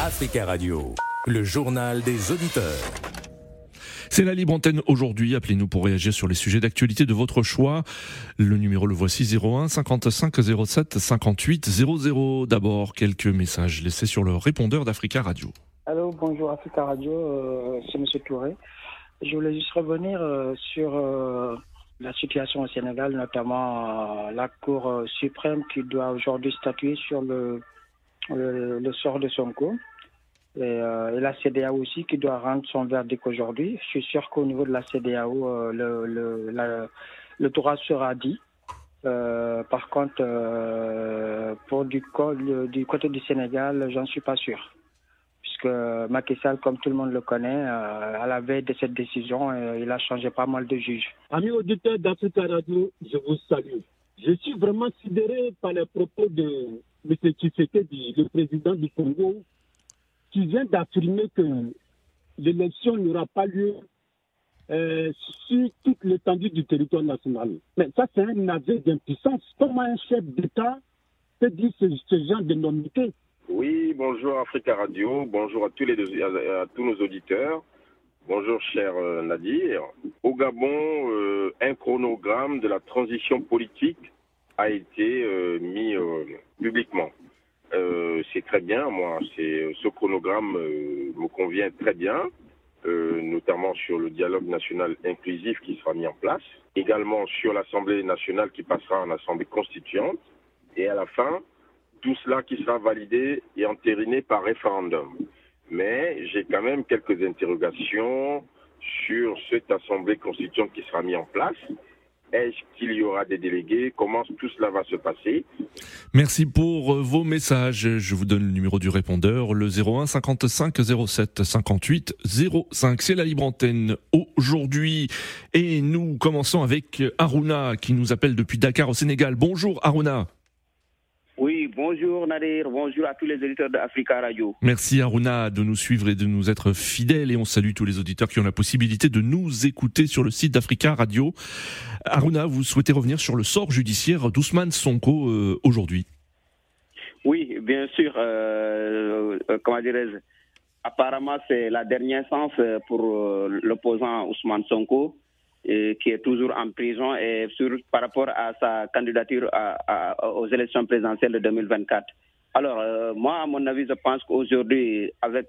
Africa Radio, le journal des auditeurs. C'est la libre antenne aujourd'hui. Appelez-nous pour réagir sur les sujets d'actualité de votre choix. Le numéro le voici 01 55 07 58 00. D'abord, quelques messages laissés sur le répondeur d'Africa Radio. Allô, bonjour Africa Radio, euh, c'est M. Touré. Je voulais juste revenir euh, sur euh, la situation au Sénégal, notamment la Cour suprême qui doit aujourd'hui statuer sur le, le, sort de Sonko. Et, et, la CDAO aussi qui doit rendre son verdict aujourd'hui. Je suis sûr qu'au niveau de la CDAO, le, le, la, le Torah sera dit. par contre, pour du, côté du Sénégal, j'en suis pas sûr puisque Macky Sall, comme tout le monde le connaît, euh, à la veille de cette décision, euh, il a changé pas mal de juges. Amis auditeurs d'Africa Radio, je vous salue. Je suis vraiment sidéré par les propos de M. Tshisekedi, le président du Congo, qui vient d'affirmer que l'élection n'aura pas lieu euh, sur toute l'étendue du territoire national. Mais ça, c'est un aveu d'impuissance. Comment un chef d'État peut dire ce, genre de nominalité oui, bonjour Africa Radio, bonjour à tous, les, à, tous nos auditeurs. Bonjour cher euh, Nadir. Au Gabon, euh, un chronogramme de la transition politique a été euh, mis publiquement. c'est très bien, moi, ce chronogramme me convient très bien, notamment sur le dialogue national inclusif qui sera mis en place, également sur l'Assemblée nationale qui passera en Assemblée constituante, et à la fin, tout cela qui sera validé et entériné par référendum. Mais j'ai quand même quelques interrogations sur cette assemblée constituante qui sera mise en place. Est-ce qu'il y aura des délégués? Comment tout cela va se passer? Merci pour euh, vos messages. Je vous donne le numéro du répondeur, le 01 55 07 58 05. C'est la libre antenne aujourd'hui. Et nous commençons avec Aruna qui nous appelle depuis Dakar au Sénégal. Bonjour Aruna. Oui, bonjour Nadir, bonjour à tous les auditeurs d'Africa Radio. Merci Aruna de nous suivre et de nous être fidèles et on salue tous les auditeurs qui ont la possibilité de nous écouter sur le site d'Africa Radio. Aruna, vous souhaitez revenir sur le sort judiciaire d'Ousmane Sonko euh, aujourd'hui? Oui, bien sûr. Euh, euh, comment dirais-je Apparemment, c'est la dernière chance pour l'opposant Ousmane Sonko qui est toujours en prison et sur, par rapport à sa candidature aux élections présidentielles de 2024. Alors, euh, moi, à mon avis, je pense qu'aujourd'hui, avec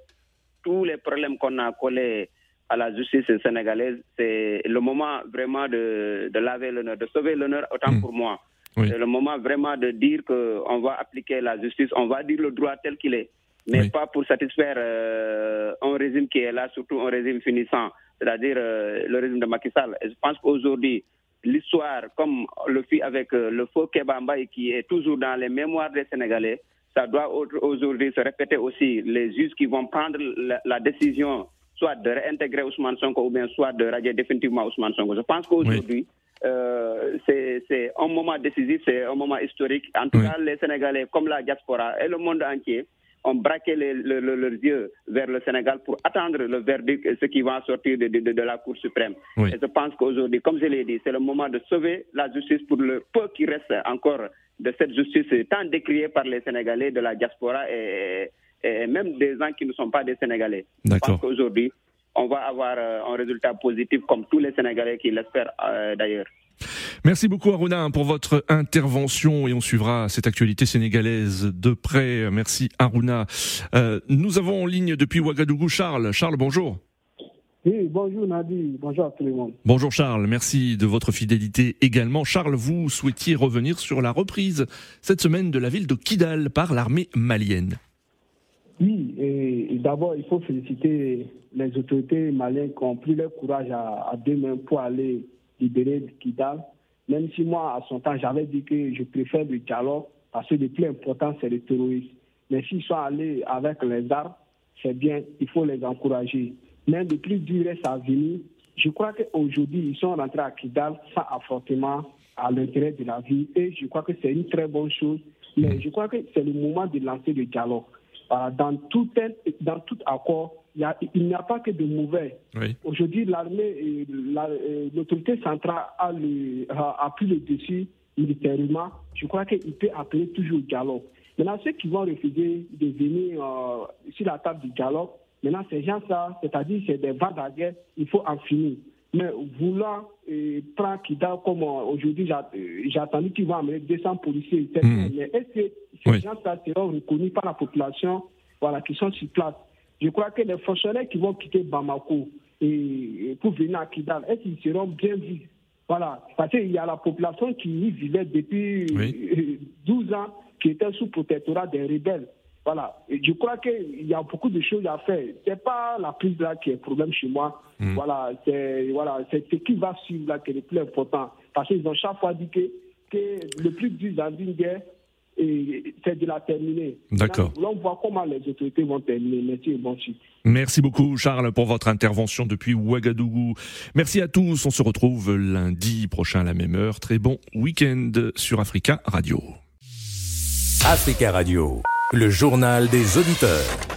tous les problèmes qu'on a collés à la justice sénégalaise, c'est le moment vraiment de, de laver l'honneur, de sauver l'honneur autant hmm. pour moi. C'est le moment vraiment de dire qu'on va appliquer la justice, on va dire le droit tel qu'il est, mais pas pour satisfaire euh, un régime qui est là, surtout un régime finissant c'est-à-dire euh, le régime de Macky Sall. Et je pense qu'aujourd'hui, l'histoire, comme le fit avec euh, le faux Kebamba qui est toujours dans les mémoires des Sénégalais, ça doit aujourd'hui se répéter aussi. Les juges qui vont prendre la, décision soit de réintégrer Ousmane Sonko ou bien soit de radier définitivement Ousmane Sonko. Je pense qu'aujourd'hui, euh, c'est un moment décisif, c'est un moment historique. En tout cas, les Sénégalais, comme la diaspora et le monde entier, ont braqué leurs yeux vers le Sénégal pour attendre le verdict, ce qui va sortir de, la Cour suprême. Et je pense qu'aujourd'hui, comme je l'ai dit, c'est le moment de sauver la justice pour le peu qui reste encore de cette justice tant décriée par les Sénégalais de la diaspora et, même des gens qui ne sont pas des Sénégalais. Je pense qu'aujourd'hui, on va avoir euh, un résultat positif comme tous les Sénégalais qui l'espèrent euh, d'ailleurs. Merci beaucoup Aruna pour votre intervention et on suivra cette actualité sénégalaise de près. Merci Aruna. Euh, nous avons en ligne depuis Ouagadougou Charles. Charles, bonjour. Oui, bonjour Nadi, bonjour à tout le monde. Bonjour Charles, merci de votre fidélité également. Charles, vous souhaitiez revenir sur la reprise cette semaine de la ville de Kidal par l'armée malienne. Oui, et, d'abord il faut féliciter les autorités maliennes qui ont pris leur courage à, à deux mains pour aller libérer Kidal. Même si moi, à son temps, j'avais dit que je préfère le dialogue parce que le plus important, c'est le terrorisme. Mais s'ils sont allés avec les armes, c'est bien, il faut les encourager. Mais le plus dur reste à venir. Je crois qu'aujourd'hui, ils sont rentrés à Kidal sans affrontement à l'intérêt de la vie et je crois que c'est une très bonne chose. Mais je crois que c'est le moment de lancer le dialogue. Dans tout accord, il n'y a, pas que de mauvais. Aujourd'hui, l'armée, l'autorité centrale a, le, a, pris le dessus militairement. Je crois qu'il peut appeler toujours au dialogue. Maintenant, ceux qui vont refuser de venir euh, sur la table du dialogue, maintenant, ces gens-là, c'est-à-dire c'est des guerre, il faut en finir. Mais vouloir euh, prendre Kidal comme euh, aujourd'hui, j'ai attendu qu'ils vont amener 200 policiers, mmh. mais est-ce que ces gens-là seront reconnus par la population voilà, qui sont sur place? Je crois que les fonctionnaires qui vont quitter Bamako et, pour venir à Kidal, est-ce qu'ils seront bien vus? Voilà, parce qu'il y a la population qui y vivait depuis 12 ans, qui était sous protectorat des rebelles. Voilà. Et je crois qu'il y a beaucoup de choses à faire. Ce n'est pas la prise là qui est le problème chez moi. Hmm. Voilà, c'est voilà, ce qui va suivre là qui est le plus important. Parce qu'ils ont chaque fois dit que, que le plus dur dans une guerre, c'est de la terminer. D'accord. On voit comment les autorités vont terminer. Merci et bon Merci beaucoup Charles pour votre intervention depuis Ouagadougou. Merci à tous. On se retrouve lundi prochain à la même heure. Très bon week-end sur Africa Radio. Africa Radio, le journal des auditeurs.